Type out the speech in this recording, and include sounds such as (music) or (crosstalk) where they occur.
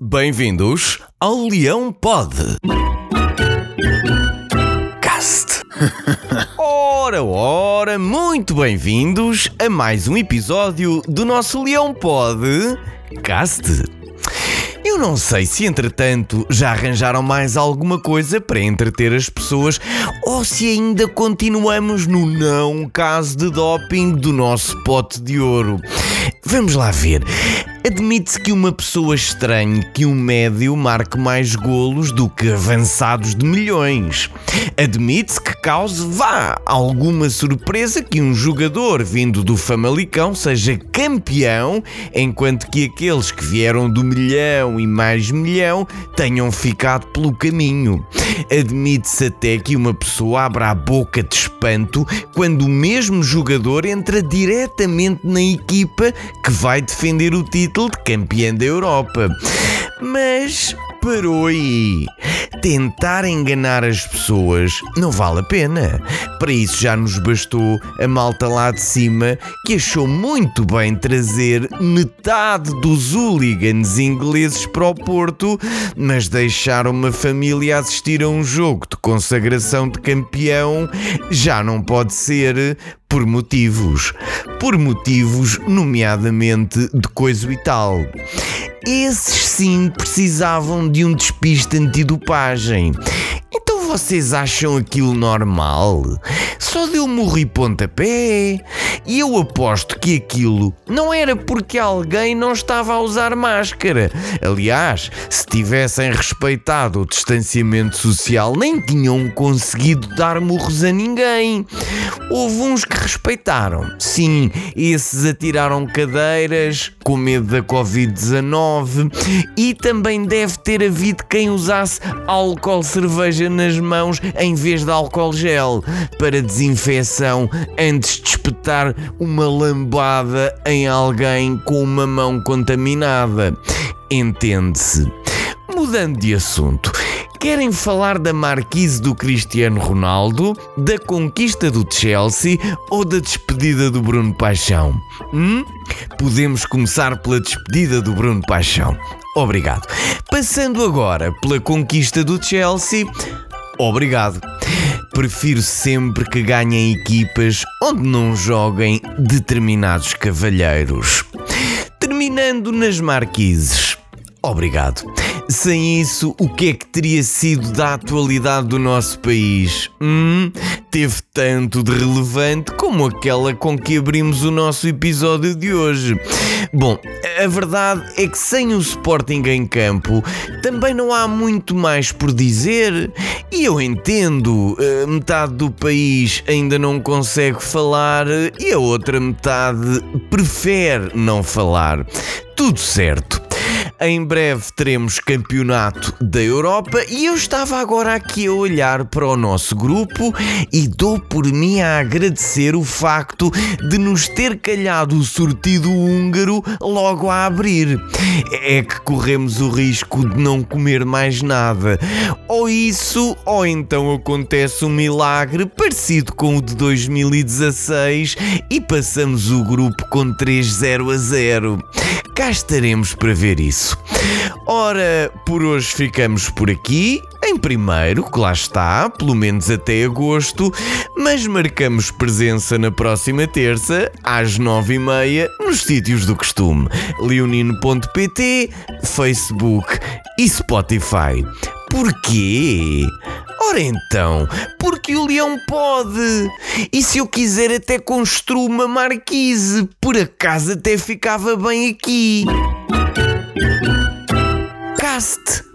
Bem-vindos ao Leão Pod. Cast. (laughs) ora, ora, muito bem-vindos a mais um episódio do nosso Leão Pod Cast. Eu não sei se entretanto já arranjaram mais alguma coisa para entreter as pessoas ou se ainda continuamos no não caso de doping do nosso pote de ouro. Vamos lá ver. Admite-se que uma pessoa estranhe que um médio marque mais golos do que avançados de milhões. Admite-se que cause, vá, alguma surpresa que um jogador vindo do Famalicão seja campeão, enquanto que aqueles que vieram do milhão e mais milhão tenham ficado pelo caminho. Admite-se até que uma pessoa abra a boca de espanto quando o mesmo jogador entra diretamente na equipa que vai defender o título título de campeã da Europa. Mas parou aí. Tentar enganar as pessoas não vale a pena. Para isso já nos bastou a malta lá de cima que achou muito bem trazer metade dos hooligans ingleses para o Porto, mas deixar uma família assistir a um jogo de consagração de campeão já não pode ser por motivos. Por motivos, nomeadamente de coisa e tal. Esses sim precisavam de um despiste antidopagem. Vocês acham aquilo normal? Só deu murro e pontapé. E eu aposto que aquilo não era porque alguém não estava a usar máscara. Aliás, se tivessem respeitado o distanciamento social, nem tinham conseguido dar murros a ninguém. Houve uns que respeitaram. Sim, esses atiraram cadeiras com medo da Covid-19 e também deve ter havido quem usasse álcool cerveja nas mãos em vez de álcool gel para desinfecção antes de espetar uma lambada em alguém com uma mão contaminada. Entende-se. Mudando de assunto, Querem falar da marquise do Cristiano Ronaldo, da conquista do Chelsea ou da despedida do Bruno Paixão? Hum? Podemos começar pela despedida do Bruno Paixão. Obrigado. Passando agora pela conquista do Chelsea. Obrigado. Prefiro sempre que ganhem equipas onde não joguem determinados cavalheiros. Terminando nas marquises. Obrigado. Sem isso, o que é que teria sido da atualidade do nosso país? Hum, teve tanto de relevante como aquela com que abrimos o nosso episódio de hoje. Bom, a verdade é que sem o Sporting em campo também não há muito mais por dizer. E eu entendo, eh, metade do país ainda não consegue falar e a outra metade prefere não falar. Tudo certo. Em breve teremos campeonato da Europa e eu estava agora aqui a olhar para o nosso grupo e dou por mim a agradecer o facto de nos ter calhado o sortido húngaro logo a abrir. É que corremos o risco de não comer mais nada. Ou isso, ou então acontece um milagre parecido com o de 2016 e passamos o grupo com 3-0 a 0. Cá estaremos para ver isso. Ora, por hoje ficamos por aqui. Em primeiro, que lá está, pelo menos até agosto, mas marcamos presença na próxima terça, às nove e meia, nos sítios do costume: leonino.pt, Facebook e Spotify. Porquê? Ora então, porque o leão pode. E se eu quiser até construo uma marquise, por acaso até ficava bem aqui. Cast.